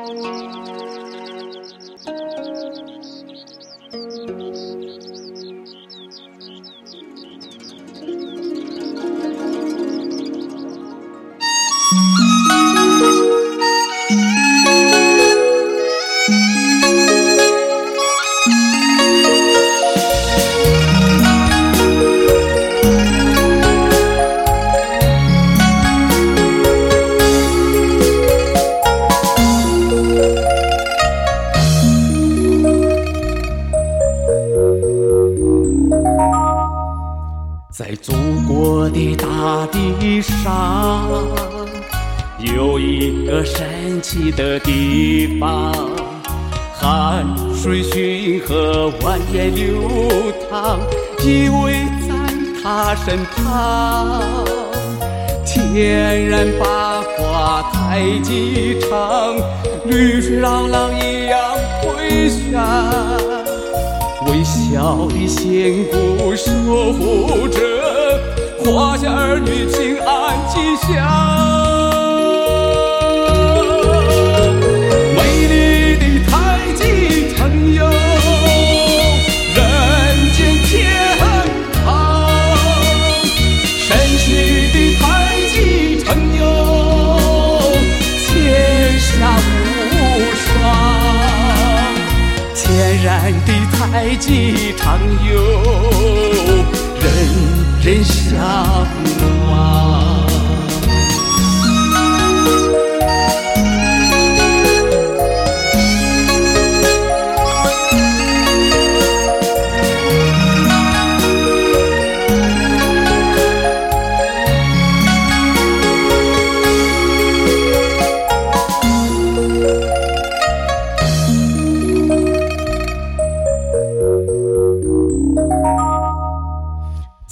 Música 在祖国的大地上，有一个神奇的地方，汗水循河，蜿蜒流淌，依偎在它身旁。天然八卦太极场，绿水朗朗一微笑的仙姑守护着华夏儿女平安吉祥。天然的太极场哟，人人向往。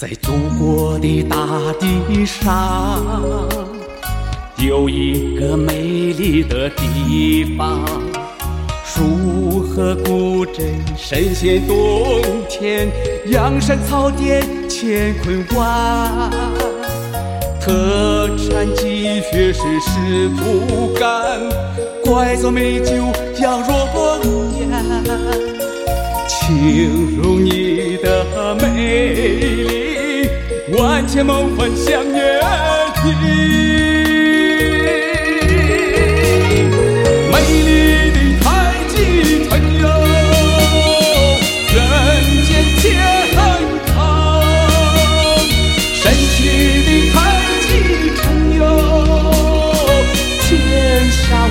在祖国的大地上，有一个美丽的地方，树河古镇，神仙洞天，阳山草甸乾坤湾，特产鸡血是石土干，怪奏美酒羊肉面。形容你的美丽，万千梦幻相约定。美丽的太极城哟，人间天堂；神奇的太极城哟，天下无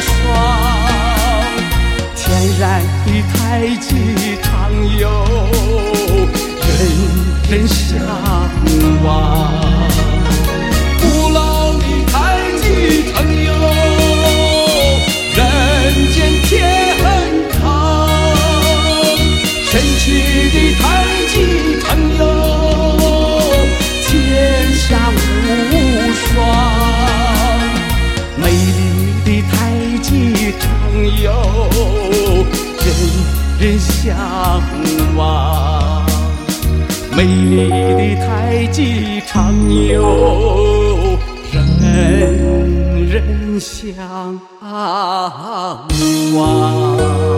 双。天然的太极人向往。古老的太极城哟，人间天堂；神奇的太极城哟，天下无双。美丽的太极城哟，人人向往。美丽的太极场哟，人人向往。